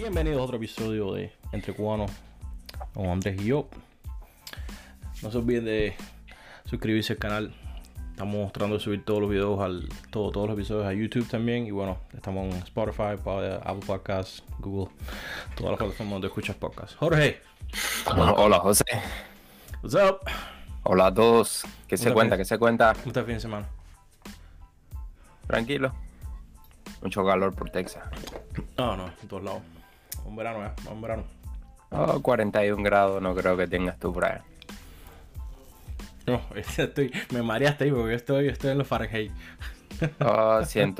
Bienvenidos a otro episodio de Entre Cubanos con Andrés y yo. No se olviden de suscribirse al canal. Estamos tratando de subir todos los videos al todo, todos los episodios a YouTube también. Y bueno, estamos en Spotify, Apple Podcasts, Google, todas las plataformas donde escuchas podcasts. Jorge. Hola, José. What's up? Hola a todos. ¿Qué se cuenta? ¿Qué se cuenta? ¿Cómo está el fin de semana? Tranquilo. Mucho calor por Texas. No, no, en todos lados. Un verano, ¿eh? Un verano. Oh, 41 grados no creo que tengas tú ahí. No, estoy, me mareaste ahí porque estoy, estoy en los Fahrenheit. Oh, 100,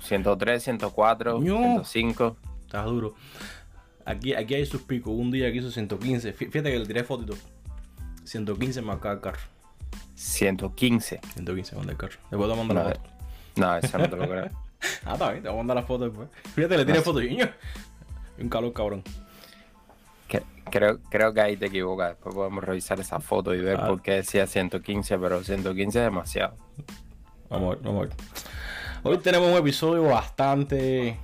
103, 104, 105. Está duro. Aquí, aquí hay sus picos. Un día aquí hizo 115. Fíjate que le tiré fotito. 115 más el carro. 115. 115 con el carro. Después te mando la foto. No, eso no te lo creo. ah, está bien, te voy a mandar la foto después. Fíjate, le tiré foto y un calor cabrón. creo, creo que ahí te equivocas. Después podemos revisar esa foto y ver ah. por qué decía 115, pero 115 es demasiado. Vamos a ver, vamos a ver. Hoy tenemos un episodio bastante.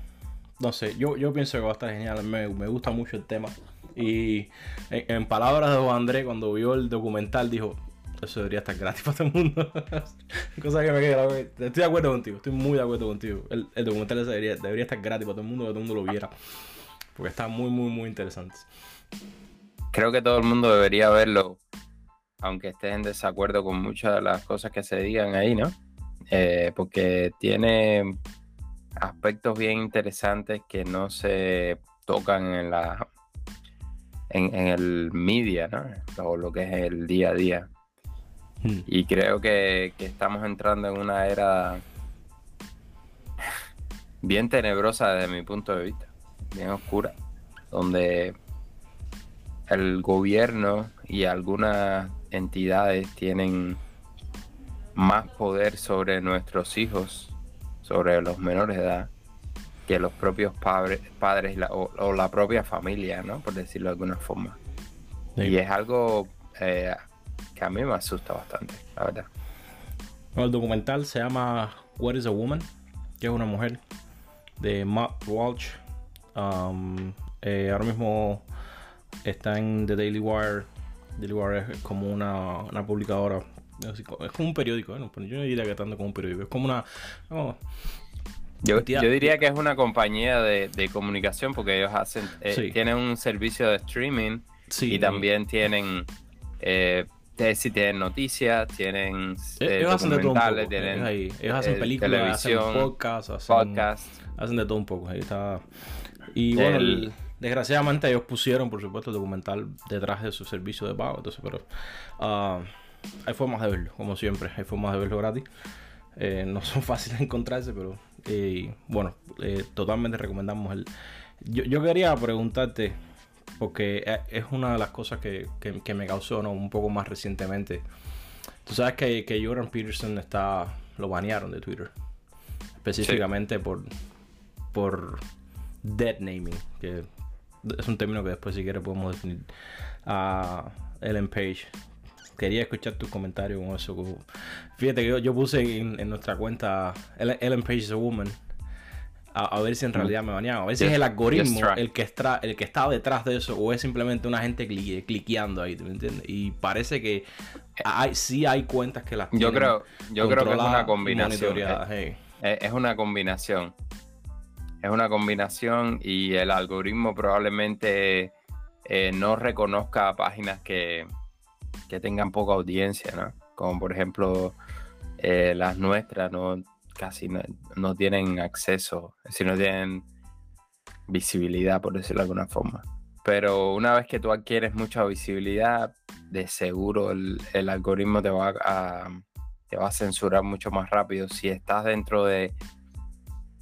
No sé, yo, yo pienso que va a estar genial. Me, me gusta mucho el tema. Y en, palabras de Juan André, cuando vio el documental, dijo: Eso debería estar gratis para todo el mundo. Cosa que me queda. Estoy de acuerdo contigo, estoy muy de acuerdo contigo. El, el documental debería, debería estar gratis para todo el mundo, que todo el mundo lo viera. Porque está muy, muy, muy interesante. Creo que todo el mundo debería verlo, aunque estés en desacuerdo con muchas de las cosas que se digan ahí, ¿no? Eh, porque tiene aspectos bien interesantes que no se tocan en la en, el media, ¿no? O lo que es el día a día. Hmm. Y creo que, que, estamos entrando en una era bien tenebrosa desde mi punto de vista bien oscura, donde el gobierno y algunas entidades tienen más poder sobre nuestros hijos, sobre los menores de edad, que los propios padres, padres o, la propia familia, ¿no? Por decirlo de alguna forma. Y es algo eh, que a mí me asusta bastante, la verdad. el documental se llama What is a Woman, que es una mujer, de Matt Walsh Um, eh, ahora mismo está en The Daily Wire. Daily Wire es como una, una publicadora. Es como un periódico, ¿no? yo no diría que tanto como un periódico. Es como una. yo, diría que es una compañía de, comunicación porque ellos hacen. Eh, tienen un servicio de streaming y también tienen. Eh, si tienen noticias, tienen ellos hacen de todo un poco, tienen ellos, hacen películas, hacen podcasts, hacen, hacen de todo un poco. Ahí está y bueno, desgraciadamente ellos pusieron, por supuesto, el documental detrás de su servicio de pago. Entonces, pero uh, hay formas de verlo, como siempre. Hay formas de verlo gratis. Eh, no son fáciles de encontrarse, pero eh, bueno, eh, totalmente recomendamos el. Yo, quería preguntarte, porque es una de las cosas que, que, me causó ¿no? un poco más recientemente. Tú sabes que, que Jordan Peterson está, lo banearon de Twitter. Específicamente por, por dead naming, que es un término que después si quieres podemos definir. A Ellen Page. Quería escuchar tus comentarios con eso. Fíjate que yo, puse en, nuestra cuenta Ellen Page is a woman. A, ver si en realidad me baneaban. A ver si es el algoritmo el que, está, el que está detrás de eso o es simplemente una gente cliqueando ahí, ¿me entiendes? Y parece que hay, sí hay cuentas que las Yo creo, yo creo que es una combinación. es una combinación es una combinación y el algoritmo probablemente eh, no reconozca páginas que, tengan poca audiencia, ¿no? Como por ejemplo eh, las nuestras no casi no, tienen acceso, es decir, no tienen visibilidad, por decirlo de alguna forma. Pero una vez que tú adquieres mucha visibilidad, de seguro el, el algoritmo te va a, te va a censurar mucho más rápido. Si estás dentro de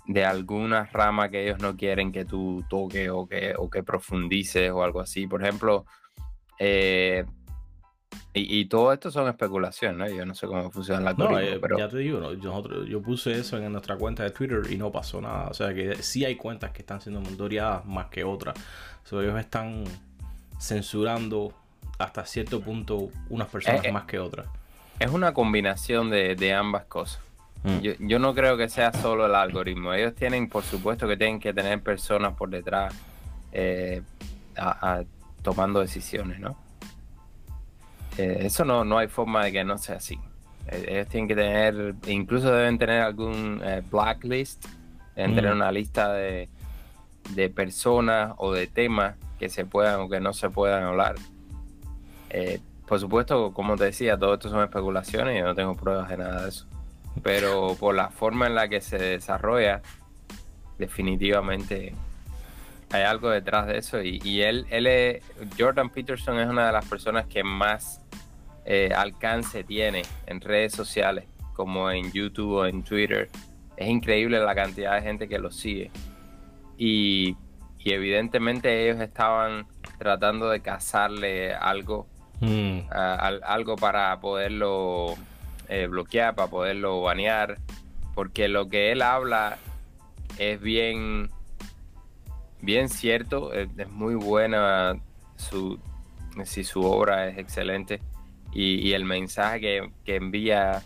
de alguna rama que ellos no quieren que tú toques o que, o que profundices o algo así. Por ejemplo, eh, y, todo esto son especulaciones, ¿no? Yo no sé cómo funciona la no, eh, pero... Ya te digo, yo, puse eso en nuestra cuenta de Twitter y no pasó nada. O sea que sí hay cuentas que están siendo monitoreadas más que otras. O ellos están censurando hasta cierto punto unas personas eh, más que otras. Es una combinación de, de ambas cosas. Mm. Yo, no creo que sea solo el algoritmo. Ellos tienen, por supuesto, que tienen que tener personas por detrás eh, tomando decisiones, ¿no? Eh, eso no, no hay forma de que no sea así. Eh, ellos tienen que tener, incluso deben tener algún blacklist, deben tener una lista de, de, personas o de temas que se puedan o que no se puedan hablar. por supuesto, como te decía, todo esto son especulaciones y yo no tengo pruebas de nada de eso. Pero por la forma en la que se desarrolla, definitivamente hay algo detrás de eso. Y, él, él es, Jordan Peterson es una de las personas que más eh, alcance tiene en redes sociales, como en YouTube o en Twitter. Es increíble la cantidad de gente que lo sigue. Y, evidentemente ellos estaban tratando de cazarle algo, hmm. algo para poderlo eh, bloquear, para poderlo banear, porque lo que él habla es bien bien cierto, es, muy buena su, si su obra es excelente y, el mensaje que, envía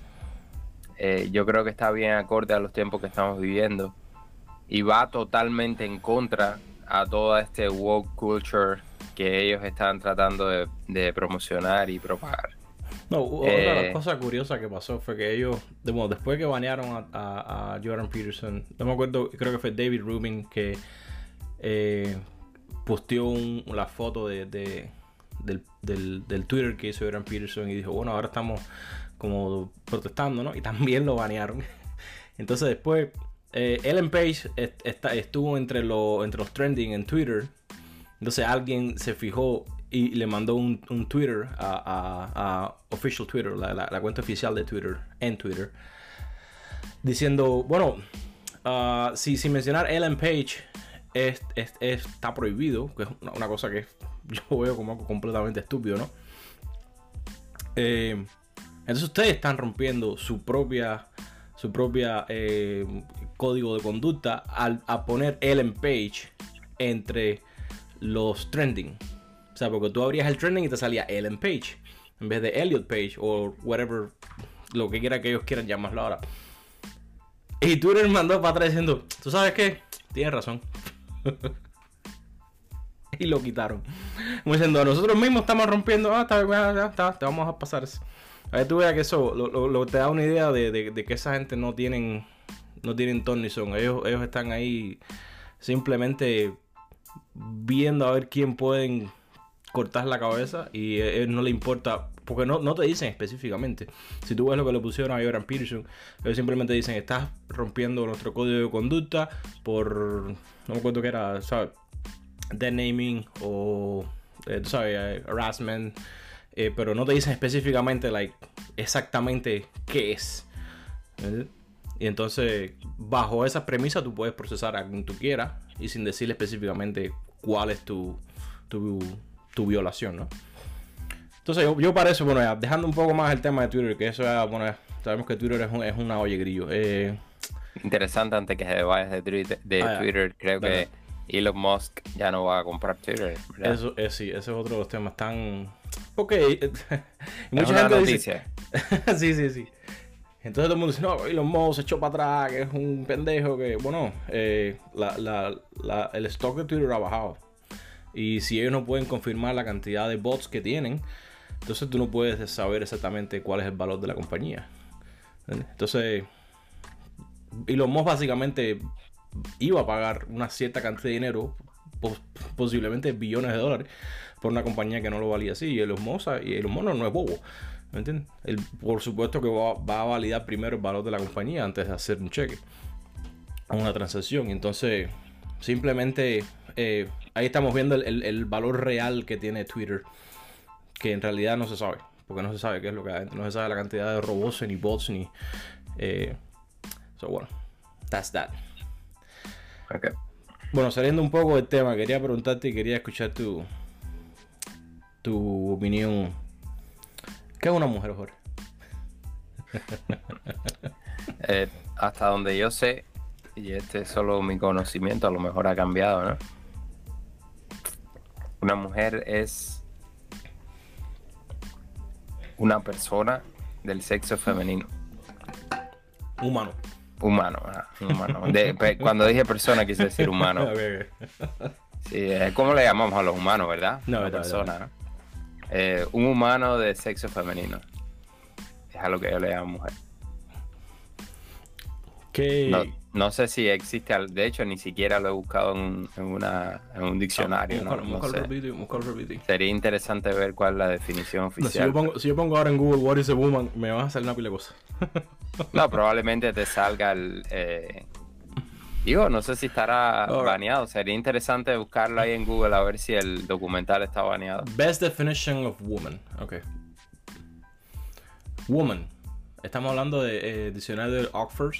eh, yo creo que está bien acorde a los tiempos que estamos viviendo y va totalmente en contra a toda este woke culture que ellos están tratando de, promocionar y propagar. No, otra de las eh, cosas curiosas que pasó fue que ellos, después que banearon a, Jordan Peterson, no me acuerdo, creo que fue David Rubin que eh, posteó la foto de, del, Twitter que hizo Aaron Peterson y dijo, bueno, ahora estamos como protestando, ¿no? Y también lo banearon. Entonces después, eh, Ellen Page estuvo entre, entre los trending en Twitter. Entonces alguien se fijó y le mandó un, Twitter a, Official Twitter, la, cuenta oficial de Twitter, en Twitter, diciendo, bueno, uh, si, sin mencionar Ellen Page, está prohibido, que es una, cosa que yo veo como algo completamente estúpido, ¿no? Eh, entonces ustedes están rompiendo su propia, su propia eh, código de conducta al a poner Ellen Page entre los trending. O sea, porque tú abrías el trending y te salía Ellen Page en vez de Elliot Page o whatever, lo que quiera que ellos quieran llamarlo ahora. Y Twitter mandó para atrás diciendo, ¿tú sabes qué? Tienes razón. y lo quitaron. Como diciendo, nosotros mismos estamos rompiendo. Ah, está, te vamos a pasar. A ver, tú veas que eso lo, te da una idea de, que esa gente no tienen no tienen ton ni son. Ellos, ellos están ahí simplemente viendo a ver quién pueden cortar la cabeza y a ellos no le importa porque no, no te dicen específicamente. Si tú ves lo que le pusieron a Jordan Peterson, ellos simplemente dicen, estás rompiendo nuestro código de conducta por, no me acuerdo qué era, ¿sabes? Dead naming o, eh, sabes, eh, harassment. Eh, pero no te dicen específicamente, like, exactamente qué es. Y entonces, bajo esa premisa, tú puedes procesar a quien tú quieras y sin decirle específicamente cuál es tu, tu violación, ¿no? Entonces, yo, para eso, bueno, ya, dejando un poco más el tema de Twitter, que eso ya, bueno, sabemos que Twitter es, es una olla grillo. Eh, Interesante, antes que se vayas de, Twitter, de ah, Twitter creo que Elon Musk ya no va a comprar Twitter. Eso es, sí, ese es otro de los temas tan. Ok. mucha gente noticia. Dice... sí, sí, sí. Entonces todo el mundo dice, no, Elon Musk se echó para atrás, que es un pendejo, que, bueno, eh, la, la, la, el stock de Twitter ha bajado. Y si ellos no pueden confirmar la cantidad de bots que tienen, entonces tú no puedes saber exactamente cuál es el valor de la compañía. Entonces, Elon Musk básicamente iba a pagar una cierta cantidad de dinero, posiblemente billones de dólares, por una compañía que no lo valía así. Y Elon Musk, y Elon Musk no es bobo. ¿Me entiendes? por supuesto que va, a validar primero el valor de la compañía antes de hacer un cheque una transacción. Y entonces, simplemente eh, ahí estamos viendo el valor real que tiene Twitter que en realidad no se sabe, porque no se sabe qué es lo que hay no se sabe la cantidad de robots ni bots ni... Eh, so, bueno, that's that. Okay. Bueno, saliendo un poco del tema, quería preguntarte y quería escuchar tu, tu opinión. ¿Qué es una mujer, Jorge? Eh, hasta donde yo sé, y este es solo mi conocimiento, a lo mejor ha cambiado, ¿no? Una mujer es una persona del sexo femenino. Sí, es como le llamamos a los humanos, ¿verdad? No, Una persona, eh, un humano de sexo femenino. Es a lo que yo le llamo mujer. ¿Qué? No, sé si existe, de hecho ni siquiera lo he buscado en, una, en un diccionario. No, no. Sería interesante ver cuál es la definición oficial. si, yo pongo, ahora en Google What is a woman, me van a salir una pila de cosas. no, probablemente te salga el... Eh, digo, no sé si estará baneado. Sería interesante buscarlo ahí en Google a ver si el documental está baneado. Best definition of woman. Ok. Woman. Estamos hablando de eh, diccionario de Oxford.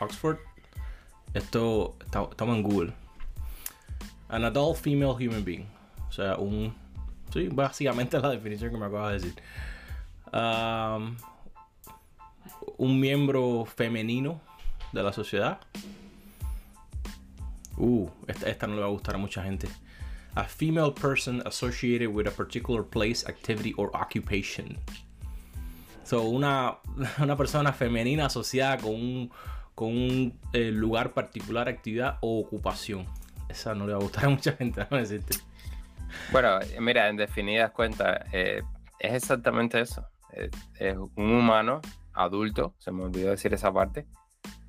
Oxford. Esto estamos en Google. An adult female human being. O sea, un. Sí, básicamente la definición que me acabas de decir. Um, un miembro femenino de la sociedad. Uh, esta, esta, no le va a gustar a mucha gente. A female person associated with a particular place, activity or occupation. So, una, una persona femenina asociada con un, con un eh, lugar particular, actividad o ocupación. Esa no le va a gustar a mucha gente, no decirte. Bueno, mira, en definidas cuentas, eh, es exactamente eso. Es, un humano adulto, se me olvidó decir esa parte,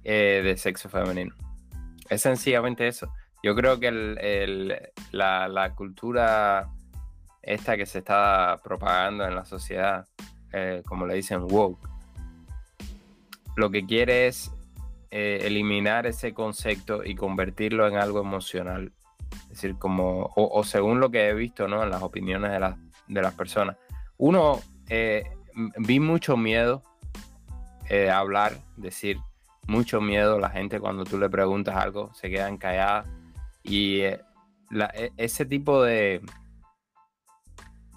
eh, de sexo femenino. Es sencillamente eso. Yo creo que la, la, cultura esta que se está propagando en la sociedad, como le dicen woke, lo que quiere es eh, eliminar ese concepto y convertirlo en algo emocional. Es decir, como, o, según lo que he visto ¿no? en las opiniones de, de las personas. Uno, eh, vi mucho miedo eh, hablar, decir, mucho miedo. La gente cuando tú le preguntas algo se quedan calladas. Y e, ese tipo de,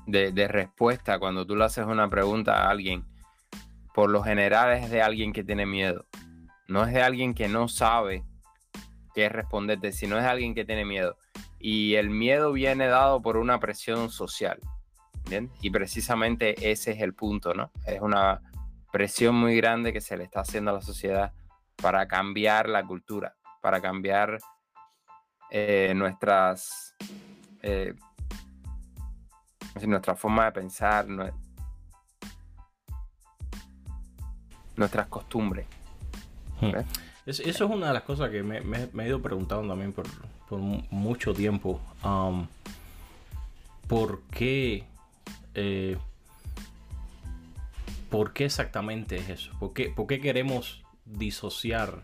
de, de, respuesta, cuando tú le haces una pregunta a alguien, por lo general es de alguien que tiene miedo. No es de alguien que no sabe qué responderte, sino es de alguien que tiene miedo. Y el miedo viene dado por una presión social. ¿bien? Y precisamente ese es el punto, ¿no? Es una presión muy grande que se le está haciendo a la sociedad para cambiar la cultura, para cambiar eh, nuestras, eh, nuestra forma de pensar, nuestras costumbres. Eso es una de las cosas que me, he ido preguntando también por, mucho tiempo. Um, ¿Por qué? Eh, ¿Por qué exactamente es eso? ¿Por qué, queremos disociar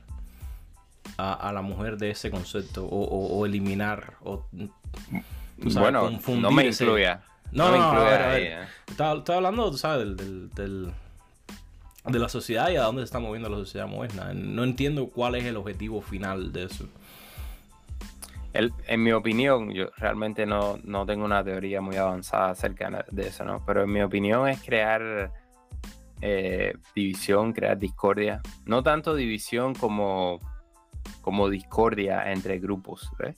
a, la mujer de ese concepto o, eliminar? O, bueno, no me incluya. No, no, no, ¿eh? Estaba, hablando, tú sabes, del de la sociedad y a dónde se está moviendo la sociedad moderna. No entiendo cuál es el objetivo final de eso. en mi opinión, yo realmente no, tengo una teoría muy avanzada acerca de eso, ¿no? Pero en mi opinión es crear eh, división, crear discordia. No tanto división como, como discordia entre grupos, ¿ves?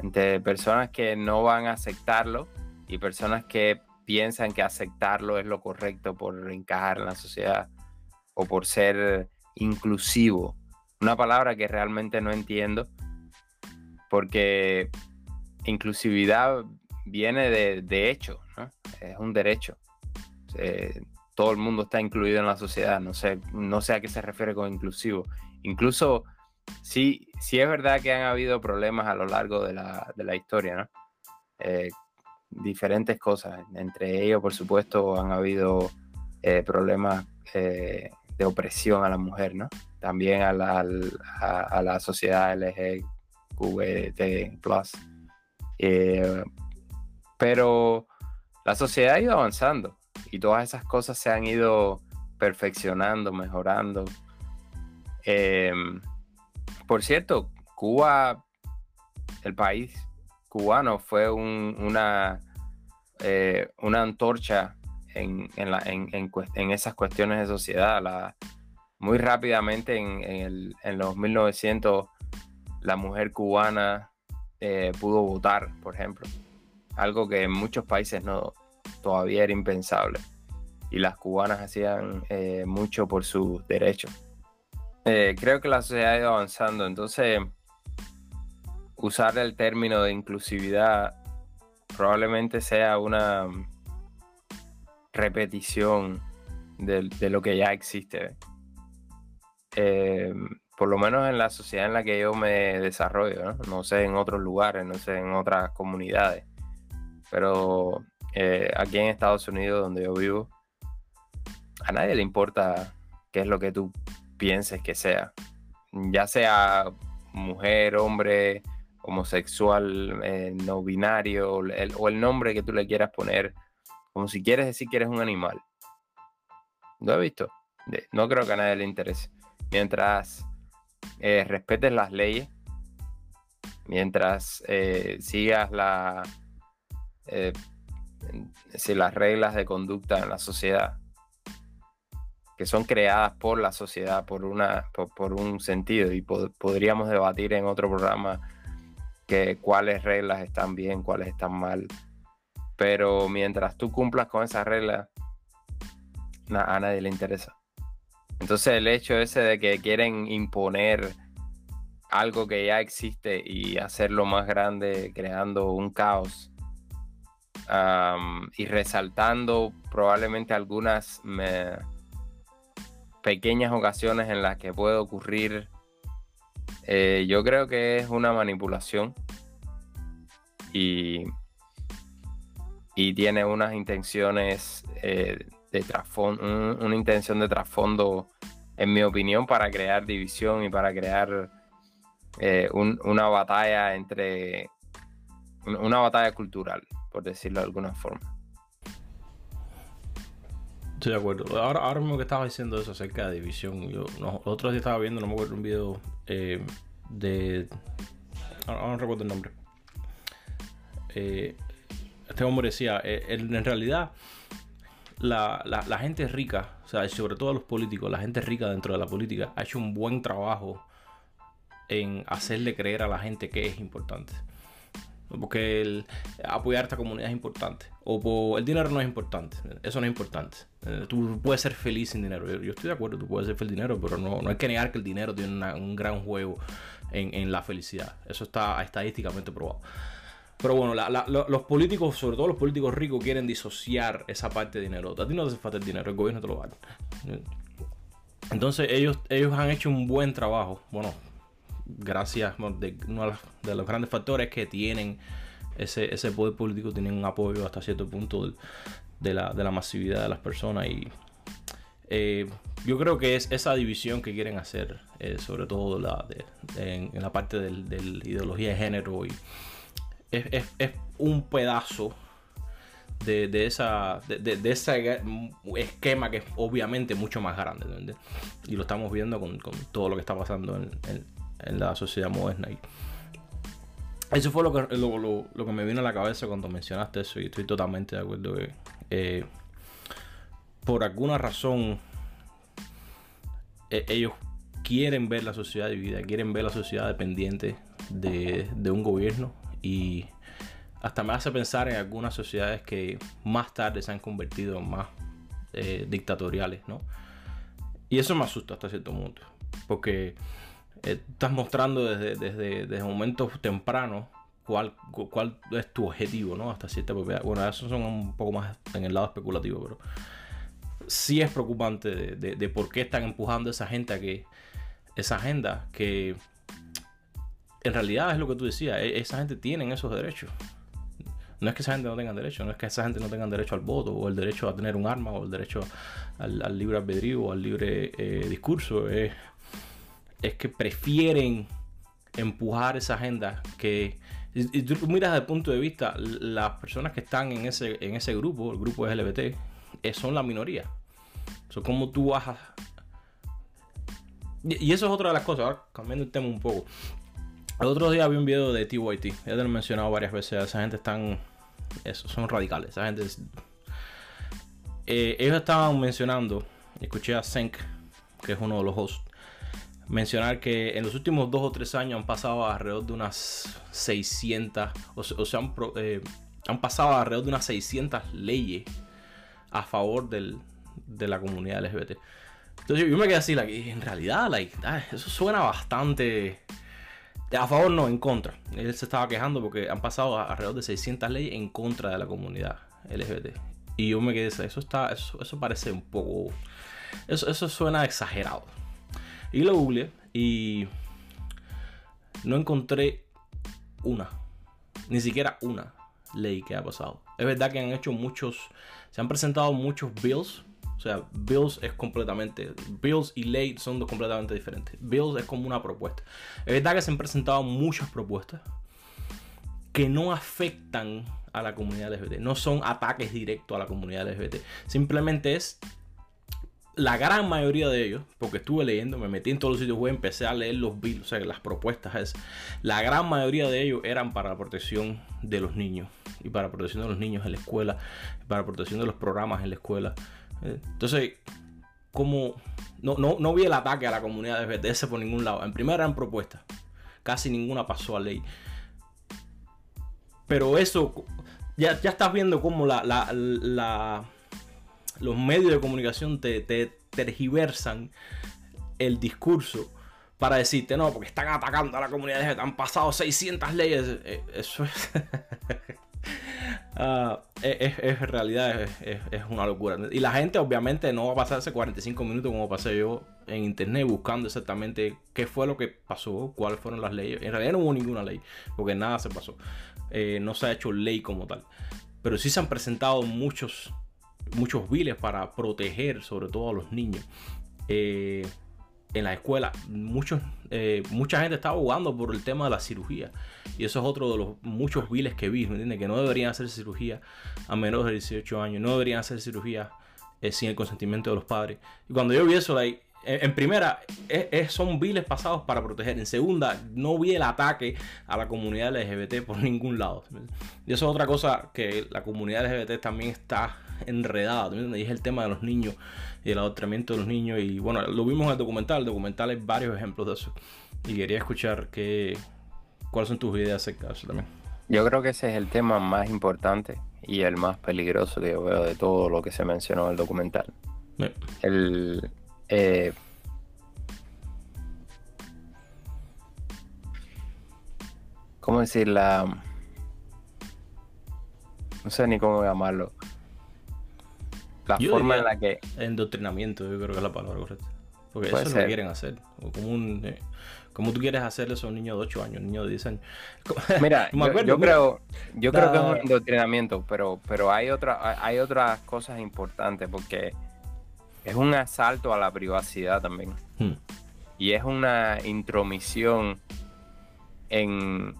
Entre personas que no van a aceptarlo y personas que piensan que aceptarlo es lo correcto por encajar en la sociedad o por ser inclusivo. Una palabra que realmente no entiendo porque inclusividad viene de, hecho, es un derecho. todo el mundo está incluido en la sociedad, no sé, no sé a qué se refiere con inclusivo. Incluso sí, sí es verdad que han habido problemas a lo largo de la, de la historia, ¿no? Eh, diferentes cosas. Entre ellos, por supuesto, han habido eh, problemas eh, de opresión a la mujer, ¿no? También a la, a, la sociedad LGBT+. Eh, pero la sociedad ha ido avanzando y todas esas cosas se han ido perfeccionando, mejorando. por cierto, Cuba, el país cubano fue una, eh, una antorcha en, en, esas cuestiones de sociedad. La, muy rápidamente en, los 1900 la mujer cubana eh, pudo votar, por ejemplo. Algo que en muchos países no todavía era impensable. Y las cubanas hacían eh, mucho por sus derechos. creo que la sociedad ha ido avanzando. Entonces, usar el término de inclusividad probablemente sea una repetición de, lo que ya existe. Eh, por lo menos en la sociedad en la que yo me desarrollo, ¿no? sé en otros lugares, no sé en otras comunidades, pero eh, aquí en Estados Unidos, donde yo vivo, a nadie le importa qué es lo que tú pienses que sea, ya sea mujer, hombre, homosexual, eh, no binario, o el nombre que tú le quieras poner, como si quieres decir que eres un animal. Lo he visto. No creo que a nadie le interese. Mientras eh, respetes las leyes, mientras eh, sigas si las reglas de conducta en la sociedad, que son creadas por la sociedad, por, una, por, un sentido, y podríamos debatir en otro programa que cuáles reglas están bien, cuáles están mal. Pero mientras tú cumplas con esas reglas, a nadie le interesa. Entonces el hecho ese de que quieren imponer algo que ya existe y hacerlo más grande, creando un caos y resaltando probablemente algunas pequeñas ocasiones en las que puede ocurrir, eh, yo creo que es una manipulación y, y tiene unas intenciones eh, de trasfondo, una intención de trasfondo, en mi opinión, para crear división y para crear eh, una batalla entre, una batalla cultural, por decirlo de alguna forma. Estoy de acuerdo. Ahora, ahora mismo que estaba diciendo eso acerca de división, yo no, otros días estaba viendo, no me acuerdo, un video eh, de. Ahora no recuerdo el nombre. Eh, este hombre decía, eh, en realidad, la, la, gente rica, o sea, sobre todo los políticos, la gente rica dentro de la política, ha hecho un buen trabajo en hacerle creer a la gente que es importante. Porque el apoyar a esta comunidad es importante. O el dinero no es importante. Eso no es importante. Eh, tú puedes ser feliz sin dinero. Yo, estoy de acuerdo, tú puedes ser feliz sin dinero, pero no, no hay que negar que el dinero tiene un gran juego en, en, la felicidad. Eso está estadísticamente probado. Pero bueno, los políticos, sobre todo los políticos ricos, quieren disociar esa parte de dinero. A ti no te hace falta el dinero, el gobierno te lo va Entonces ellos, ellos han hecho un buen trabajo. Bueno, gracias, de, uno de los grandes factores que tienen ese, ese poder político, tienen un apoyo hasta cierto punto de, la, masividad de las personas y eh, yo creo que es esa división que quieren hacer, eh, sobre todo la en, la parte de la ideología de género y es, un pedazo de, esa, de, ese esquema que es obviamente mucho más grande. Y lo estamos viendo con, todo lo que está pasando en, en la sociedad moderna. Y eso fue lo que, lo, que me vino a la cabeza cuando mencionaste eso y estoy totalmente de acuerdo que eh, por alguna razón e, ellos quieren ver la sociedad dividida, quieren ver la sociedad dependiente de, un gobierno y hasta me hace pensar en algunas sociedades que más tarde se han convertido en más eh, dictatoriales, ¿no? Y eso me asusta hasta cierto punto, porque eh, estás mostrando desde, desde, desde momentos tempranos cuál, cuál es tu objetivo, ¿no? Hasta cierta propiedad. Bueno, eso son un poco más en el lado especulativo, pero sí es preocupante de, por qué están empujando esa gente a que esa agenda que en realidad es lo que tú decías, e, esa gente tiene esos derechos. No es que esa gente no tenga derecho, no es que esa gente no tenga derecho al voto, o el derecho a tener un arma, o el derecho al, libre albedrío, o al libre eh, discurso. Es, es que prefieren empujar esa agenda que y, tú miras desde el punto de vista las personas que están en ese en ese grupo el grupo LGBT eh, son la minoría. Son como tú vas y, eso es otra de las cosas ahora cambiando el tema un poco. El otro día vi un video de TYT ya te lo he mencionado varias veces esa gente están eso son radicales esa gente eh, ellos estaban mencionando escuché a Senk que es uno de los hosts mencionar que en los últimos dos o tres años han pasado alrededor de unas 600, o, sea, eh, han, pasado alrededor de unas 600 leyes a favor de la comunidad LGBT. Entonces yo me quedé así, en realidad, ah, eso suena bastante a favor no, en contra. Él se estaba quejando porque han pasado alrededor de 600 leyes en contra de la comunidad LGBT. Y yo me quedé, eso está, eso, parece un poco, eso suena exagerado. Y lo googleé y no encontré una, ni siquiera una ley que ha pasado. Es verdad que han hecho muchos, se han presentado muchos bills. O sea, bills es completamente, bills y ley son dos completamente diferentes. Bills es como una propuesta. Es verdad que se han presentado muchas propuestas que no afectan a la comunidad LGBT. No son ataques directos a la comunidad LGBT. Simplemente es la gran mayoría de ellos, porque estuve leyendo, me metí en todos los sitios web, empecé a leer los bills, o sea, las propuestas es, la gran mayoría de ellos eran para la protección de los niños y para la protección de los niños en la escuela, para la protección de los programas en la escuela. Entonces, como no, no, vi el ataque a la comunidad de BTS por ningún lado. En primera eran propuestas, casi ninguna pasó a ley. Pero eso, ya, ya estás viendo cómo la, la los medios de comunicación te, tergiversan el discurso para decirte, no, porque están atacando a la comunidad, han pasado 600 leyes. Eh, eso es... Ah, es, es, realidad, es, una locura. Y la gente obviamente no va a pasarse 45 minutos como pasé yo en internet buscando exactamente qué fue lo que pasó, cuáles fueron las leyes. En realidad no hubo ninguna ley, porque nada se pasó. Eh, no se ha hecho ley como tal. Pero sí se han presentado muchos muchos viles para proteger sobre todo a los niños. Eh, en la escuela, muchos, eh, mucha gente estaba jugando por el tema de la cirugía. Y eso es otro de los muchos viles que vi, ¿me Que no deberían hacer cirugía a menos de 18 años, no deberían hacer cirugía eh, sin el consentimiento de los padres. Y cuando yo vi eso, like, en primera, son viles pasados para proteger. En segunda, no vi el ataque a la comunidad LGBT por ningún lado. Y eso es otra cosa que la comunidad LGBT también está enredada. Y es el tema de los niños y el adoctrinamiento de los niños. Y bueno, lo vimos en el documental. El documental hay varios ejemplos de eso. Y quería escuchar qué, cuáles son tus ideas acerca de eso también. Yo creo que ese es el tema más importante y el más peligroso que yo veo de todo lo que se mencionó en el documental. El, eh, ¿Cómo decir? La... No sé ni cómo llamarlo. La forma en la que... Endoctrinamiento, yo creo que es la palabra correcta. Porque eso es lo que quieren hacer. como, un, eh, como tú quieres hacerle a un niño de 8 años, un niño de 10 años. Mira, yo, creo, yo creo que es un endoctrinamiento, pero, pero hay, otra, hay otras cosas importantes porque es un asalto a la privacidad también. Hmm. Y es una intromisión en,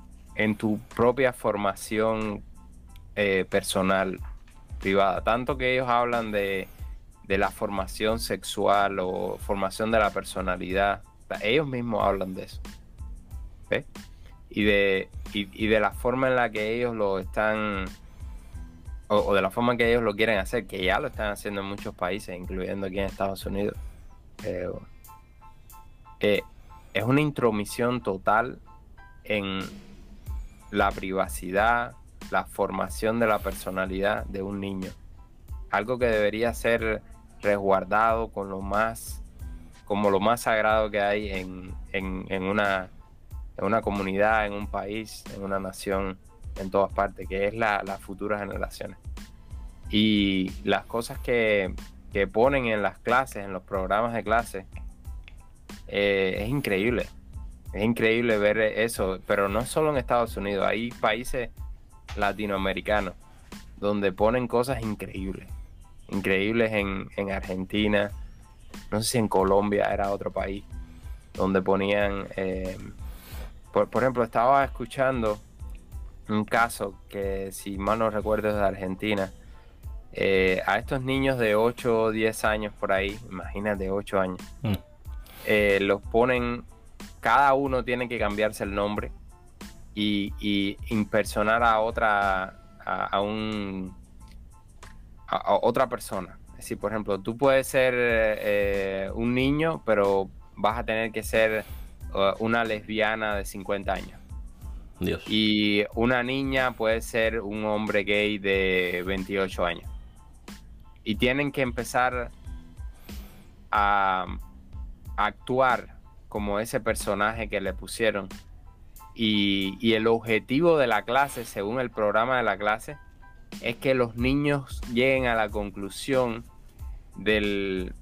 tu propia formación eh, personal, privada. Tanto que ellos hablan de, la formación sexual o formación de la personalidad. Ellos mismos hablan de eso. Y de, y de la forma en la que ellos lo están o, de la forma que ellos lo quieren hacer, que ya lo están haciendo en muchos países, incluyendo aquí en Estados Unidos. Eh, eh, es una intromisión total en la privacidad, la formación de la personalidad de un niño. Algo que debería ser resguardado con lo más, como lo más sagrado que hay en, en, una, en una comunidad, en un país, en una nación en todas partes, que es la, las futuras generaciones. Y las cosas que, ponen en las clases, en los programas de clase, eh, es increíble. Es increíble ver eso, pero no solo en Estados Unidos, hay países latinoamericanos donde ponen cosas increíbles. Increíbles en, Argentina, no sé si en Colombia era otro país, donde ponían, eh, por, por, ejemplo, estaba escuchando un caso que si mal no recuerdo es de Argentina. Eh, a estos niños de 8 o 10 años por ahí, imagínate 8 años, mm. eh, los ponen, cada uno tiene que cambiarse el nombre y, impersonar a otra, a, un, a, otra persona. Es decir, por ejemplo, tú puedes ser eh, un niño, pero vas a tener que ser una lesbiana de 50 años. Y una niña puede ser un hombre gay de 28 años. Y tienen que empezar a, actuar como ese personaje que le pusieron y, el objetivo de la clase, según el programa de la clase, es que los niños lleguen a la conclusión del,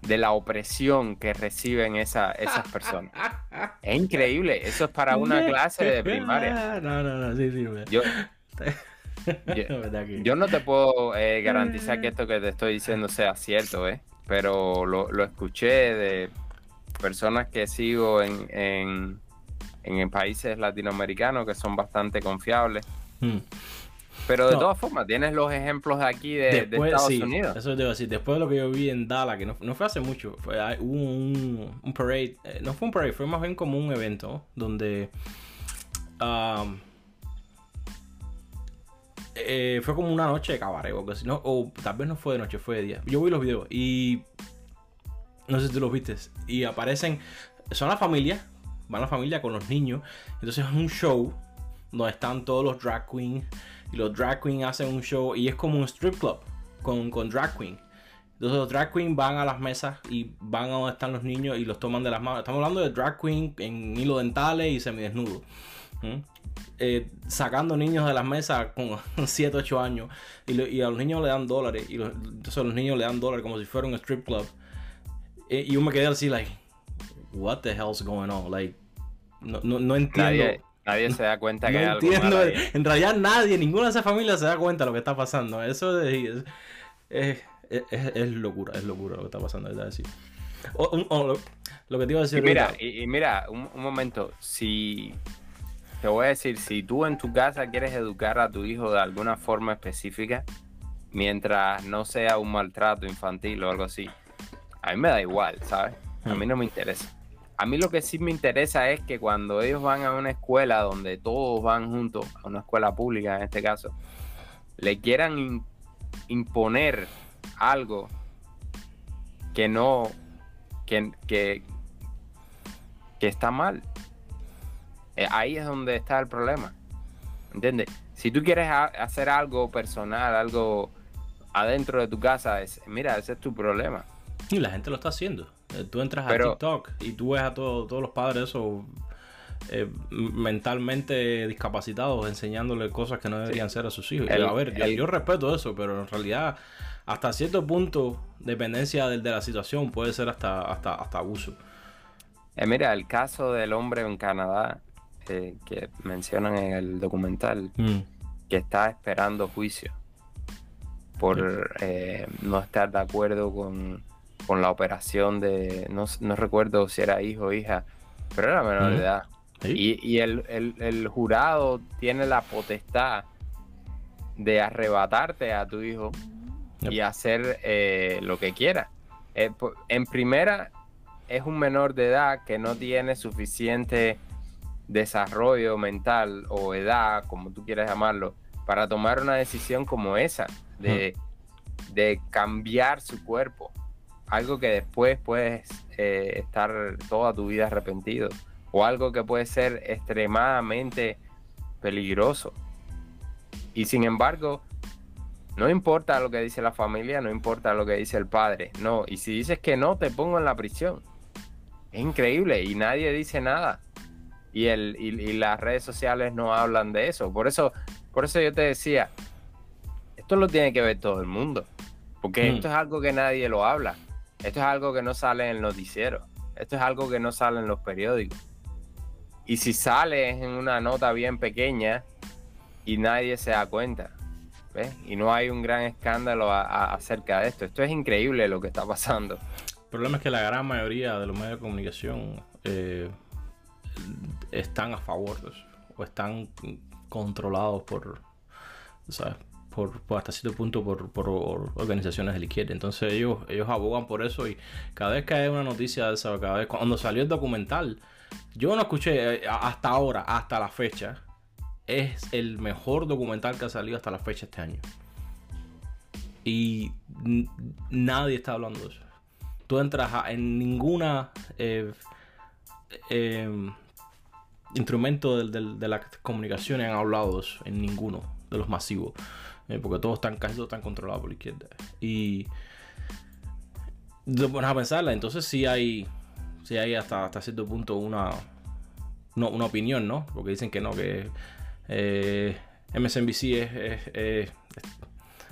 de la opresión que reciben esas personas. Es increíble, eso es para una clase de primaria. No, no, no, sí, sí. Yo, yo, no te puedo eh, garantizar que esto que te estoy diciendo sea cierto, ¿eh? pero lo, lo escuché de personas que sigo en en países latinoamericanos que son bastante confiables. Hmm. Pero de todas formas, tienes los ejemplos de aquí de, Estados Unidos. Eso te decir. Después de lo que yo vi en Dallas, que no, fue hace mucho, fue, hubo un, un parade. Eh, no fue un parade, fue más bien como un evento donde. Um, eh, fue como una noche de cabaret o no, o tal vez no fue de noche, fue de día. Yo vi los videos y. No sé si tú los viste. Y aparecen. Son la familia van la familia con los niños. Entonces es un show donde están todos los drag queens. Y los drag queens hacen un show y es como un strip club con, con drag queens. Entonces los drag queens van a las mesas y van a donde están los niños y los toman de las manos. Estamos hablando de drag queen en hilo dentales y semidesnudo. Eh, sacando niños de las mesas con 7, 8 años y, a los niños le dan dólares y entonces los niños le dan dólares como si fuera un strip club. Eh, y yo me quedé así, like, what the hell's going on? Like, no, no, entiendo. Nadie, se da cuenta que hay algo En realidad nadie, ninguna de esas familias se da cuenta de lo que está pasando. Eso es, es, es, locura, es locura lo que está pasando, es decir. lo, que te iba a decir. Y mira, y, mira, un, momento, si te voy a decir, si tú en tu casa quieres educar a tu hijo de alguna forma específica, mientras no sea un maltrato infantil o algo así, a mí me da igual, ¿sabes? A mí mm. no me interesa. A mí lo que sí me interesa es que cuando ellos van a una escuela donde todos van juntos, a una escuela pública en este caso, le quieran imponer algo que no, que, que, está mal. Eh, ahí es donde está el problema. ¿Entiendes? Si tú quieres hacer algo personal, algo adentro de tu casa, es, mira, ese es tu problema. Y la gente lo está haciendo. Eh, tú entras a TikTok y tú ves a todos los padres eso eh, mentalmente discapacitados enseñándole cosas que no deberían ser a sus hijos. a ver, yo, respeto eso, pero en realidad hasta cierto punto dependencia de, de la situación puede ser hasta, hasta, hasta abuso. Eh, mira, el caso del hombre en Canadá que mencionan en el documental, mm. que está esperando juicio por no estar de acuerdo con con la operación de, no, recuerdo si era hijo o hija, pero era menor de edad. Y, el, jurado tiene la potestad de arrebatarte a tu hijo y hacer eh, lo que quiera. Eh, en primera, es un menor de edad que no tiene suficiente desarrollo mental o edad, como tú quieras llamarlo, para tomar una decisión como esa, de, de cambiar su cuerpo algo que después puedes eh, estar toda tu vida arrepentido o algo que puede ser extremadamente peligroso. Y sin embargo, no importa lo que dice la familia, no importa lo que dice el padre, no. Y si dices que no, te pongo en la prisión. Es increíble y nadie dice nada. Y, el, y, las redes sociales no hablan de eso. Por eso, por eso yo te decía, esto lo tiene que ver todo el mundo. Porque mm. esto es algo que nadie lo habla. Esto es algo que no sale en el noticiero. Esto es algo que no sale en los periódicos. Y si sale en una nota bien pequeña y nadie se da cuenta. ¿ves? Y no hay un gran escándalo acerca de esto. Esto es increíble lo que está pasando. El problema es que la gran mayoría de los medios de comunicación eh, están a favor de eso. O están controlados por, ¿sabes? Por, hasta cierto punto por, organizaciones de la izquierda. Entonces ellos, ellos abogan por eso y cada vez que hay una noticia de eso, cada vez cuando salió el documental, yo no escuché eh, hasta ahora, hasta la fecha, es el mejor documental que ha salido hasta la fecha este año. Y nadie está hablando de eso. Tú entras en ninguna eh, em, instrumento de, de, las comunicaciones han hablado de en ninguno de los masivos. Eh, porque todos están, casi todos están controlados por la izquierda. Y te pones a pensarla, entonces sí hay, sí hay hasta, hasta cierto punto una, no, una opinión, ¿no? Porque dicen que no, que eh, MSNBC es,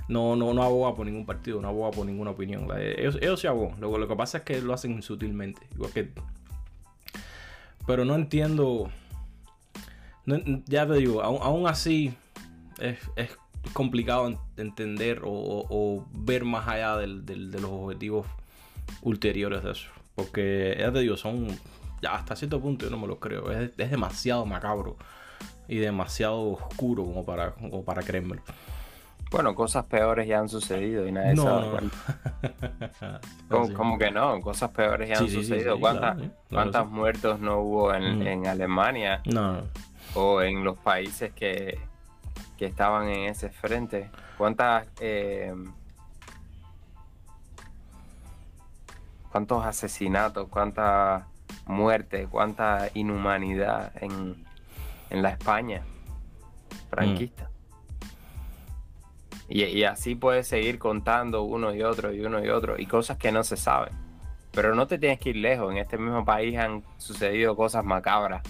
no, no, no aboga por ningún partido, no aboga por ninguna opinión. Ellos, ellos sí abogan. Lo, lo, que pasa es que lo hacen sutilmente. Igual que... Pero no entiendo. ya te digo, aún, así es, es, complicado entender o, ver más allá de los objetivos ulteriores de eso. Porque ya te digo, son. Ya hasta cierto punto yo no me lo creo. Es, es demasiado macabro y demasiado oscuro como para, como para creérmelo. Bueno, cosas peores ya han sucedido y nadie no, sabe no. ¿Cómo, que no? Cosas peores ya han sucedido. ¿Cuántas, ¿cuántas muertos no hubo en, mm. en Alemania? No. O en los países que, que estaban en ese frente. ¿Cuántas... Eh, cuántos asesinatos, cuántas muertes, cuánta inhumanidad en, en la España franquista. Mm. Y, así puedes seguir contando uno y otro y uno y otro y cosas que no se saben. Pero no te tienes que ir lejos. En este mismo país han sucedido cosas macabras.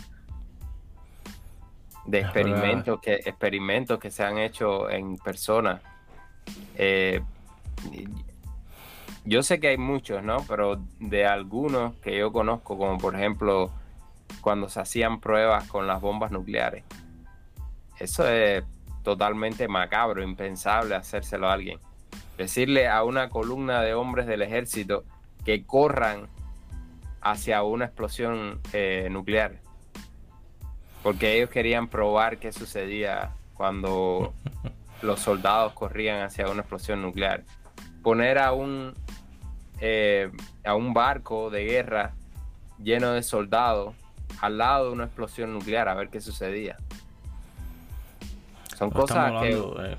De experimentos que, experimentos que se han hecho en personas. Eh, yo sé que hay muchos, ¿no? Pero de algunos que yo conozco, como por ejemplo cuando se hacían pruebas con las bombas nucleares. Eso es totalmente macabro, impensable hacérselo a alguien. Decirle a una columna de hombres del ejército que corran hacia una explosión eh, nuclear. Porque ellos querían probar qué sucedía cuando los soldados corrían hacia una explosión nuclear. Poner a un, eh, a un barco de guerra lleno de soldados al lado de una explosión nuclear a ver qué sucedía. Son cosas que... Eh,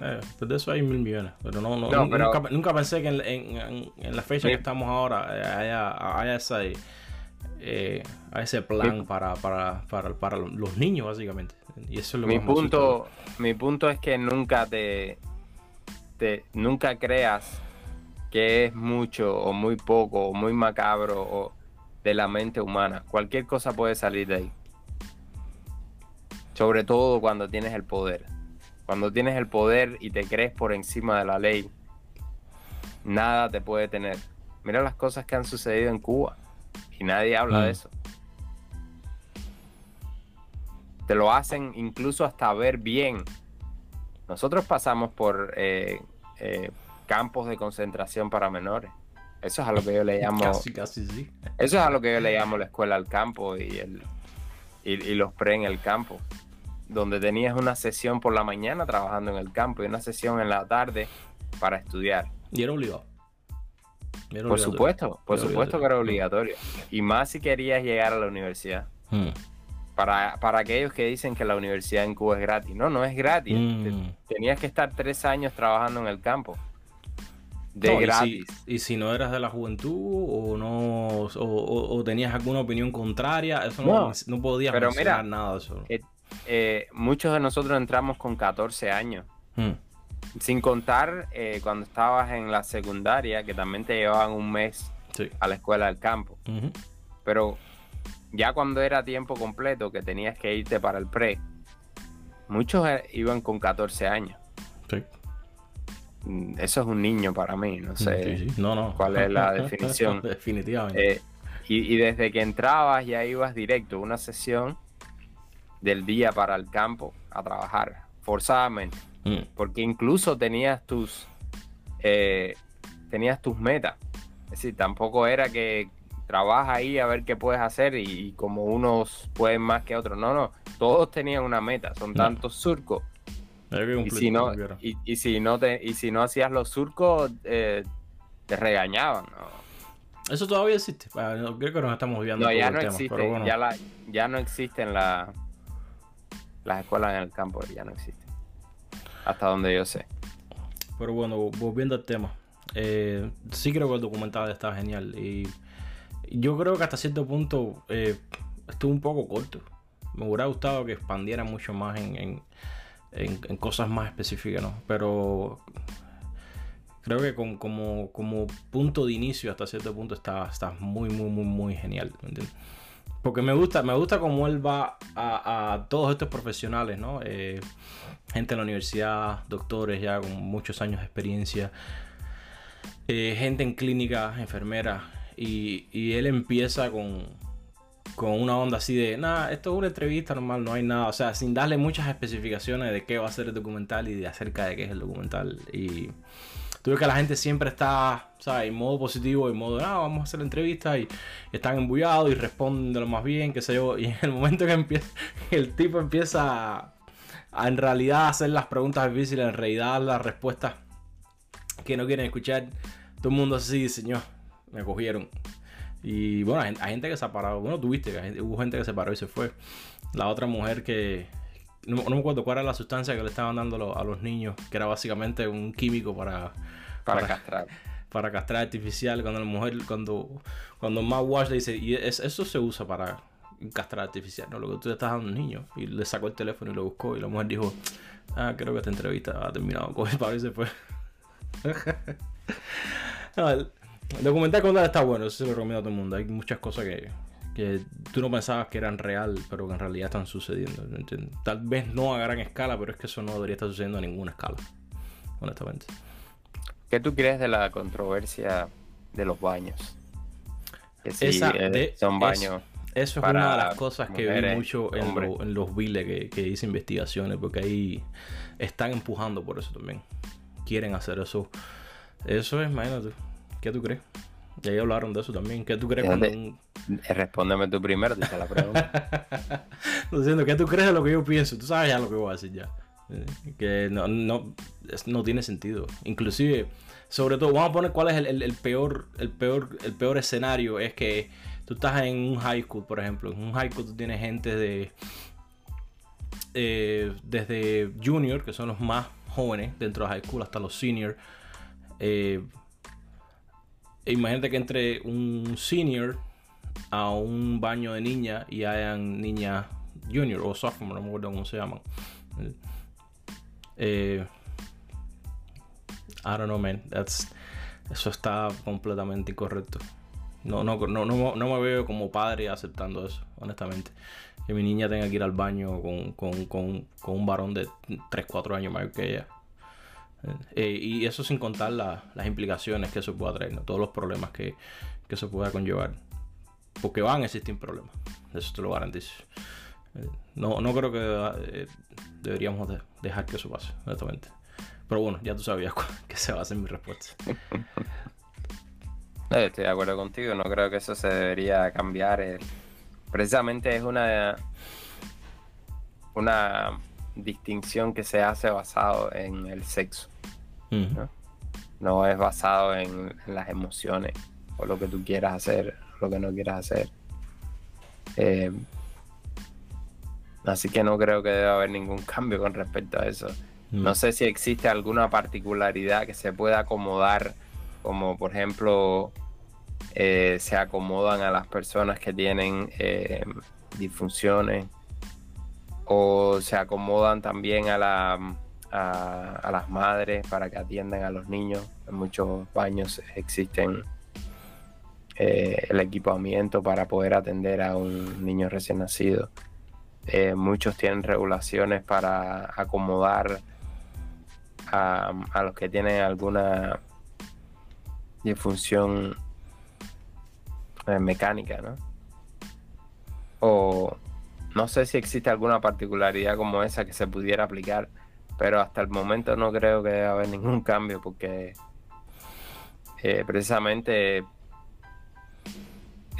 eh, pues de eso hay mil millones. Pero no, no, nunca, nunca, pensé que en, en, la fecha que estamos ahora eh, haya, haya ese, eh, ese plan para, para, para, para, los niños, básicamente. Y eso es lo mi punto Mi punto es que nunca te, te, nunca creas que es mucho o muy poco o muy macabro o de la mente humana. Cualquier cosa puede salir de ahí. Sobre todo cuando tienes el poder. Cuando tienes el poder y te crees por encima de la ley, nada te puede tener. Mira las cosas que han sucedido en Cuba y nadie habla de mm. eso. Te lo hacen incluso hasta ver bien. Nosotros pasamos por eh, eh, campos de concentración para menores. Eso es a lo que yo le llamo. casi, casi sí. Eso es a lo que yo le llamo la escuela al campo y, el, y los pre en el campo donde tenías una sesión por la mañana trabajando en el campo y una sesión en la tarde para estudiar. Y era obligado. Por supuesto, por supuesto que era obligatorio. Y más si querías llegar a la universidad. Hmm. Para, para, aquellos que dicen que la universidad en Cuba es gratis. No, no es gratis. Hmm. Tenías que estar tres años trabajando en el campo. De gratis. Y si, no eras de la juventud o no o, tenías alguna opinión contraria, eso no, no, podías pero nada de eso. Eh, eh, muchos de nosotros entramos con 14 años. Sin contar eh, cuando estabas en la secundaria, que también te llevaban un mes a la escuela del campo. Pero ya cuando era tiempo completo, que tenías que irte para el pre, muchos eh, iban con 14 años. Mm, eso es un niño para mí, no sé cuál es la definición. Definitivamente. y, y, desde que entrabas ya ibas directo a una sesión del día para el campo a trabajar, forzadamente. Mm. Porque incluso tenías tus, eh, tenías tus metas. Es decir, tampoco era que trabaja ahí a ver qué puedes hacer y, como unos pueden más que otros. No, no, todos tenían una meta, son tantos surcos. Y si, no, y, si no te, y si no hacías los surcos, eh, te regañaban. Eso todavía existe. creo que nos estamos viendo. No, ya no existe. Ya, la, ya no existen la, las escuelas en el campo ya no existen. Hasta donde yo sé. Pero bueno, volviendo al tema. Eh, sí creo que el documental está genial. Y yo creo que hasta cierto punto eh, estuvo un poco corto. Me hubiera gustado que expandiera mucho más en, cosas más específicas, ¿no? Pero creo que como, como punto de inicio hasta cierto punto está, está muy, muy, muy, muy genial. Porque me gusta, me gusta cómo él va a, todos estos profesionales, ¿no? Eh, gente en la universidad, doctores ya con muchos años de experiencia, eh, gente en clínica, enfermera, y, y él empieza con, con una onda así de, nada, esto es una entrevista normal, no hay nada, o sea, sin darle muchas especificaciones de qué va a ser el documental y de acerca de qué es el documental. Y tú que la gente siempre está, ¿sabes? En modo positivo, en modo, ah, vamos a hacer la entrevista y están embullados y responden de lo más bien, qué sé yo. Y en el momento que el tipo empieza a, en realidad hacer las preguntas difíciles, en realidad las respuestas que no quieren escuchar, todo el mundo así, señor, me cogieron. Y bueno, hay, gente que se ha parado. Bueno, tuviste hubo gente que se paró y se fue. La otra mujer que. No, me acuerdo cuál era la sustancia que le estaban dando a los niños, que era básicamente un químico para. Para, castrar. Para castrar artificial. Cuando la mujer, cuando, cuando Matt Walsh le dice, y eso se usa para castrar artificial, ¿no? Lo que tú le estás dando a un niño. Y le sacó el teléfono y lo buscó. Y la mujer dijo, ah, creo que esta entrevista ha terminado. Con el y se fue. El documental con está bueno, eso se lo recomiendo a todo el mundo. Hay muchas cosas que, que tú no pensabas que eran real, pero que en realidad están sucediendo. Tal vez no a gran escala, pero es que eso no debería estar sucediendo a ninguna escala, honestamente. ¿Qué tú crees de la controversia de los baños? Que Esa, eh, son baños. eso es una de las cosas que vi mucho en, los viles que, que hice investigaciones, porque ahí están empujando por eso también. Quieren hacer eso. Eso es, imagínate ¿Qué tú crees? Ya ahí hablaron de eso también. ¿Qué tú crees cuando un... Respóndeme tú primero, dice la pregunta. diciendo, ¿qué tú crees de lo que yo pienso? Tú sabes ya lo que voy a decir ya. Eh, que no, no, no tiene sentido. Inclusive, sobre todo, vamos a poner cuál es el, peor, el, peor, el peor escenario. Es que tú estás en un high school, por ejemplo. En un high school tú tienes gente de... Eh, desde junior, que son los más jóvenes dentro de high school, hasta los senior. Eh, imagínate que entre un senior a un baño de niña y hayan niñas junior o sophomore, no me acuerdo cómo se llaman. Eh, I don't know, man. eso está completamente incorrecto. No, no, no, no, me veo como padre aceptando eso, honestamente. Que mi niña tenga que ir al baño con, con un varón de 3, 4 años mayor que ella. Eh, y eso sin contar las implicaciones que eso pueda traer, todos los problemas que, que eso pueda conllevar. Porque van a existir problemas, eso te lo garantizo. Eh, no, no creo que eh, deberíamos dejar que eso pase, honestamente. Pero bueno, ya tú sabías que se va a hacer mi respuesta. Estoy de acuerdo contigo, no creo que eso se debería cambiar. Precisamente es una, una distinción que se hace basado en el sexo. ¿no? es basado en, las emociones o lo que tú quieras hacer, lo que no quieras hacer. Eh, así que no creo que deba haber ningún cambio con respecto a eso. No sé si existe alguna particularidad que se pueda acomodar, como por ejemplo eh, se acomodan a las personas que tienen eh, disfunciones o se acomodan también a la a, las madres para que atiendan a los niños. En muchos baños existen eh, el equipamiento para poder atender a un niño recién nacido. Eh, muchos tienen regulaciones para acomodar a, los que tienen alguna disfunción eh, mecánica, ¿no? O no sé si existe alguna particularidad como esa que se pudiera aplicar pero hasta el momento no creo que deba haber ningún cambio porque eh, precisamente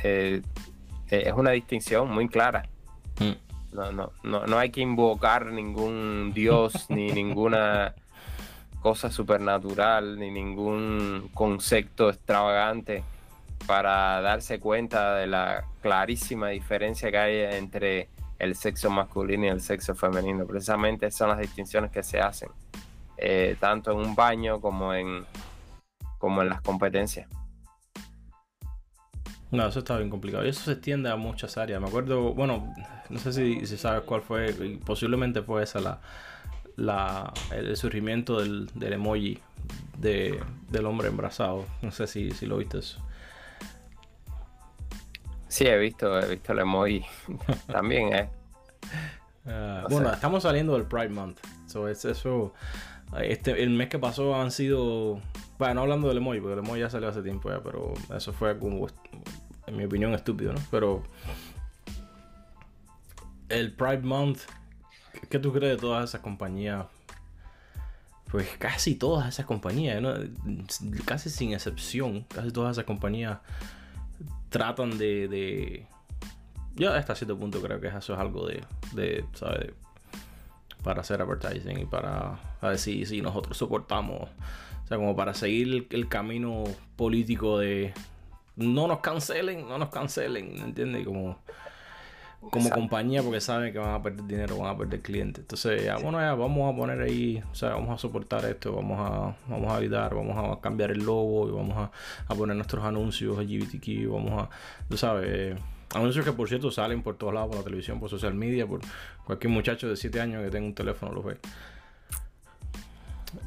eh, es una distinción muy clara. Mm. No, no, no, no hay que invocar ningún dios ni ninguna cosa supernatural ni ningún concepto extravagante para darse cuenta de la clarísima diferencia que hay entre el sexo masculino y el sexo femenino. Precisamente son las distinciones que se hacen, eh, tanto en un baño como en, como en las competencias. No, eso está bien complicado. Y eso se extiende a muchas áreas. Me acuerdo, bueno, no sé si, sabes cuál fue, posiblemente fue esa la, el surgimiento del, del emoji del hombre embrazado. No sé si, si lo viste eso. Sí, he visto, he visto el emoji también, ¿eh? Ah, bueno, estamos saliendo del Pride Month. So, es eso. Este, el mes que pasó han sido. Bueno, no hablando del emoji, porque el emoji ya salió hace tiempo ya, pero eso fue como, en mi opinión, estúpido, ¿no? Pero. El Pride Month, ¿qué tú crees de todas esas compañías? Pues casi todas esas compañías, ¿no? casi sin excepción, casi todas esas compañías tratan de, de yo hasta cierto punto creo que eso es algo de, de ¿sabes? Para hacer advertising y para, ver si, si nosotros soportamos, o sea, como para seguir el, camino político de no nos cancelen, no nos cancelen, ¿entiendes? Como, como compañía porque saben que van a perder dinero, van a perder clientes. Entonces, ya, bueno, ya vamos a poner ahí, o sea, vamos a soportar esto, vamos a, vamos a evitar, vamos a cambiar el logo y vamos a, a poner nuestros anuncios LGBTQ, vamos a, tú sabes, Anuncios que por cierto salen por todos lados, por la televisión, por social media, por cualquier muchacho de 7 años que tenga un teléfono lo ve.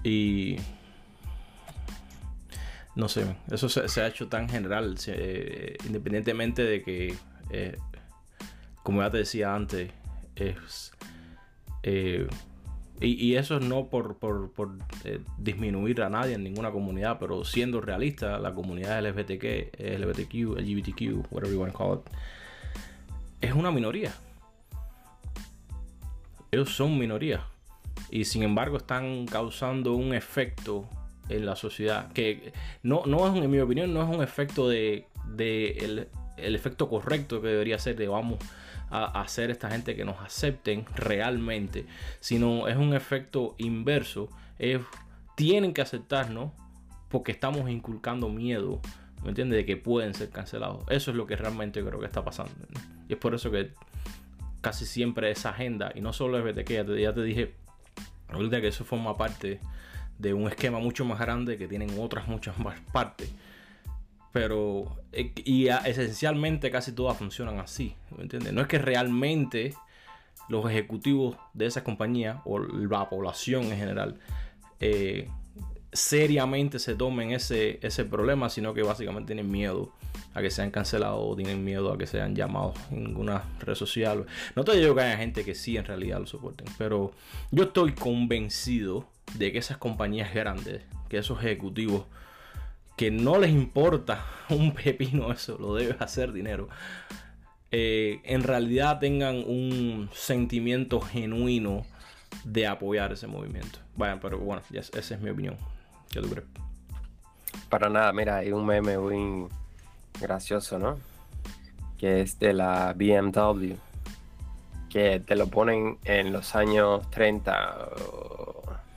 Y no sé, eso se, ha hecho tan general, eh, independientemente de que, eh, como ya te decía antes, es eh, y, eso no por, por, por eh, disminuir a nadie en ninguna comunidad, pero siendo realista, la comunidad LGBTQ, LGBTQ, LGBTQ, whatever you want to call it, es una minoría. Ellos son minoría. Y sin embargo están causando un efecto en la sociedad que no, no es, en mi opinión, no es un efecto de, de el, el efecto correcto que debería ser de vamos a hacer esta gente que nos acepten realmente, sino es un efecto inverso. Tienen que aceptarnos porque estamos inculcando miedo, ¿me entiendes? De que pueden ser cancelados. Eso es lo que realmente creo que está pasando. Y es por eso que casi siempre esa agenda, y no solo es BTK, ya te, ya te dije ahorita que eso forma parte de un esquema mucho más grande que tienen otras muchas más partes pero, eh, y esencialmente casi todas funcionan así, ¿me entiendes? No es que realmente los ejecutivos de esas compañías o la población en general eh, seriamente se tomen ese, ese problema, sino que básicamente tienen miedo a que sean cancelados o tienen miedo a que sean llamados en una red social. No te digo que haya gente que sí en realidad lo soporten, pero yo estoy convencido de que esas compañías grandes, que esos ejecutivos que no les importa un pepino eso, lo debe hacer dinero, eh, en realidad tengan un sentimiento genuino de apoyar ese movimiento. Bueno, pero bueno, esa es mi opinión. ¿Qué tú crees? Para nada, mira, hay un meme muy gracioso, ¿no? Que es de la BMW. Que te lo ponen en los años 30,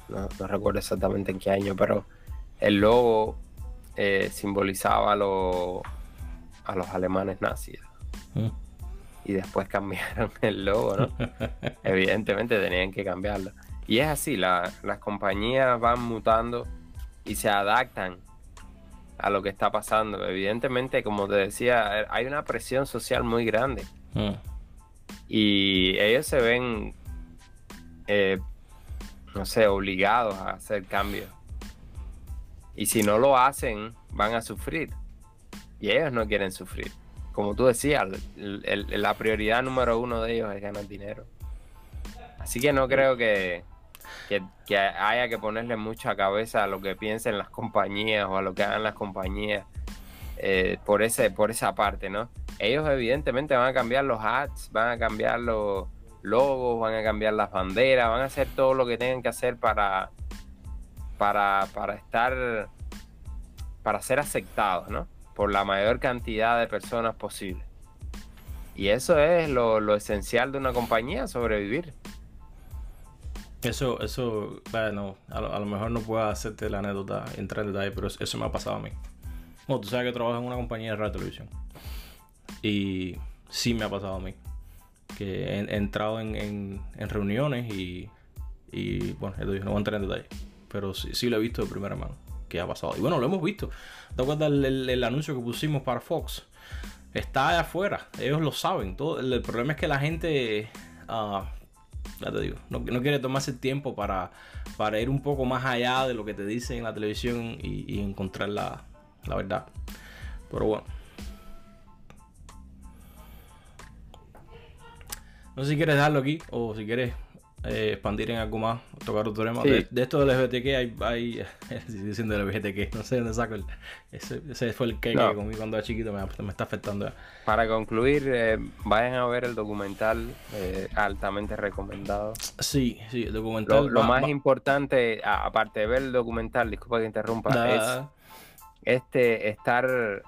no, no recuerdo exactamente en qué año, pero el logo eh, simbolizaba a, los alemanes nazis. Mm. Y después cambiaron el logo, ¿no? Evidentemente tenían que cambiarlo. Y es así, las compañías van mutando y se adaptan a lo que está pasando. Evidentemente, como te decía, hay una presión social muy grande. Mm. Y ellos se ven, eh, no sé, obligados a hacer cambios. Y si no lo hacen, van a sufrir. Y ellos no quieren sufrir. Como tú decías, la prioridad número uno de ellos es ganar dinero. Así que no creo que, que, haya que ponerle mucha cabeza a lo que piensen las compañías o a lo que hagan las compañías eh, por, ese, por esa parte, ¿no? Ellos evidentemente van a cambiar los ads, van a cambiar los logos, van a cambiar las banderas, van a hacer todo lo que tengan que hacer para, para, para estar, para ser aceptados, ¿no? Por la mayor cantidad de personas posible. Y eso es lo, esencial de una compañía, sobrevivir. Eso, eso, bueno, a lo, mejor no puedo hacerte la anécdota, entrar en detalle, pero eso me ha pasado a mí. Bueno, tú sabes que trabajo en una compañía de radio televisión. Y sí me ha pasado a mí. Que he, entrado en, reuniones y, y bueno, no voy a entrar en detalle pero sí, lo he visto de primera mano que ha pasado. Y bueno, lo hemos visto. ¿Te acuerdas el, anuncio que pusimos para Fox? Está allá afuera, ellos lo saben. Todo, el, problema es que la gente, uh, ya te digo, no, quiere tomarse el tiempo para, para ir un poco más allá de lo que te dicen en la televisión y, encontrar la, la verdad. Pero bueno. No sé si quieres dejarlo aquí o si quieres eh, expandir en algo más, tocar otro tema. De, esto del LGBTQ hay, hay diciendo LGBTQ, no sé dónde saco el, ese, ese fue el que, no. conmigo cuando era chiquito me, me está afectando. Para concluir, eh, vayan a ver el documental, eh, altamente recomendado. Sí, sí, el documental. Lo, más importante, aparte de ver el documental, disculpa que interrumpa, es este estar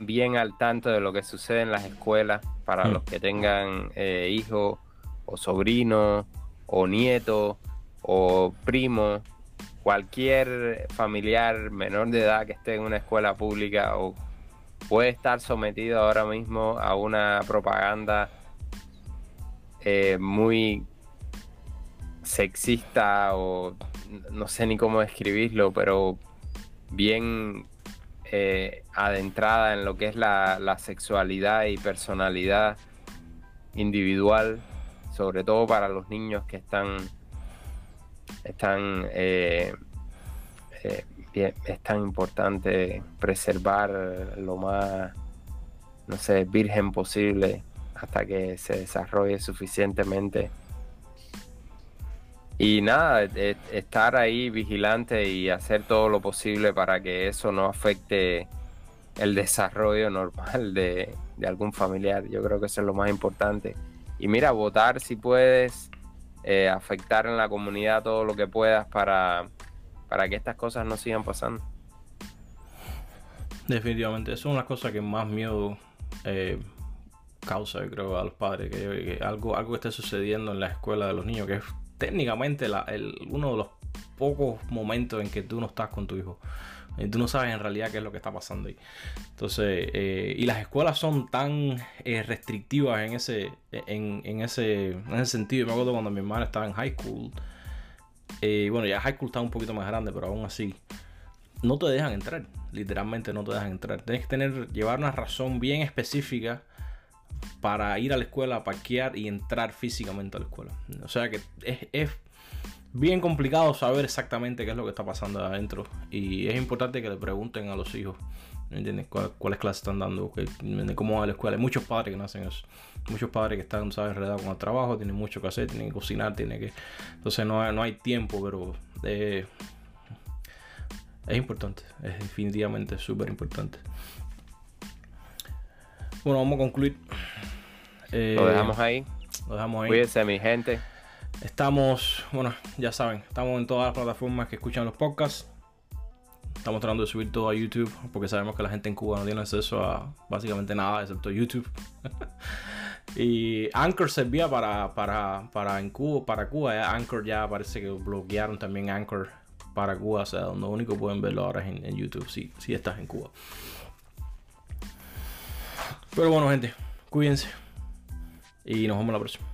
bien al tanto de lo que sucede en las escuelas para mm. los que tengan hijos o sobrinos o nieto o primo, cualquier familiar menor de edad que esté en una escuela pública o puede estar sometido ahora mismo a una propaganda eh, muy sexista o no sé ni cómo describirlo, pero bien eh, adentrada en lo que es la, la sexualidad y personalidad individual sobre todo para los niños que están, están eh, eh, es tan importante preservar lo más, no sé, virgen posible hasta que se desarrolle suficientemente. Y nada, estar ahí vigilante y hacer todo lo posible para que eso no afecte el desarrollo normal de, de algún familiar. Yo creo que eso es lo más importante. Y mira, votar si puedes, eh, afectar en la comunidad todo lo que puedas para, para que estas cosas no sigan pasando. Definitivamente, eso es una cosa que más miedo eh, causa, yo creo, a los padres, que, algo, algo esté sucediendo en la escuela de los niños, que es técnicamente uno de los pocos momentos en que tú no estás con tu hijo. Tú no sabes en realidad qué es lo que está pasando ahí. Entonces, eh, y las escuelas son tan eh, restrictivas en ese, en, ese, en ese sentido. Me acuerdo cuando mi hermana estaba en high school. Eh, bueno, ya high school está un poquito más grande, pero aún así no te dejan entrar. Literalmente no te dejan entrar. Tienes que tener, llevar una razón bien específica para ir a la escuela, parquear y entrar físicamente a la escuela. O sea que es bien complicado saber exactamente qué es lo que está pasando adentro. Y es importante que le pregunten a los hijos. ¿Entiendes? ¿Cuáles clases están dando? ¿Cómo va la escuela? Hay muchos padres que no hacen eso. Muchos padres que están, ¿sabes? Enredados con el trabajo, tienen mucho que hacer, tienen que cocinar, tienen que... Entonces no hay, no hay tiempo, pero... Eh, es importante. Es definitivamente súper importante. Bueno, vamos a concluir. lo dejamos ahí. Lo dejamos ahí. Cuídense, mi gente. Estamos, bueno, ya saben, estamos en todas las plataformas que escuchan los podcasts. Estamos tratando de subir todo a YouTube porque sabemos que la gente en Cuba no tiene acceso a básicamente nada excepto YouTube. y Anchor servía para, para, para, en Cuba, para Cuba. Anchor ya parece que bloquearon también Anchor para Cuba. O sea, lo único pueden verlo ahora es en, YouTube si, si estás en Cuba. Pero bueno, gente, cuídense. Y nos vemos la próxima.